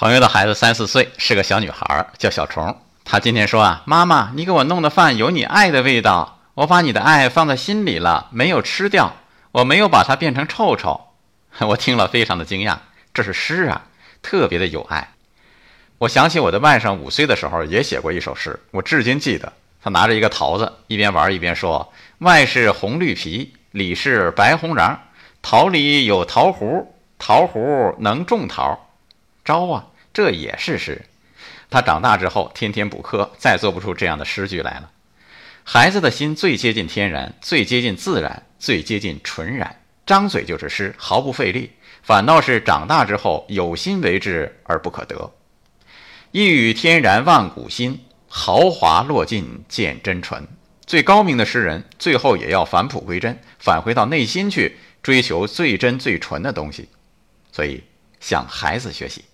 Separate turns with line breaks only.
朋友的孩子三四岁，是个小女孩，叫小虫。她今天说啊，妈妈，你给我弄的饭有你爱的味道，我把你的爱放在心里了，没有吃掉，我没有把它变成臭臭。我听了非常的惊讶，这是诗啊，特别的有爱。我想起我的外甥五岁的时候也写过一首诗，我至今记得。他拿着一个桃子，一边玩一边说：“外是红绿皮，里是白红瓤，桃里有桃核，桃核能种桃。”招啊！这也是诗。他长大之后天天补课，再做不出这样的诗句来了。孩子的心最接近天然，最接近自然，最接近纯然，张嘴就是诗，毫不费力。反倒是长大之后有心为之而不可得。一语天然万古新，豪华落尽见真纯。最高明的诗人，最后也要返璞归真，返回到内心去追求最真最纯的东西。所以，向孩子学习。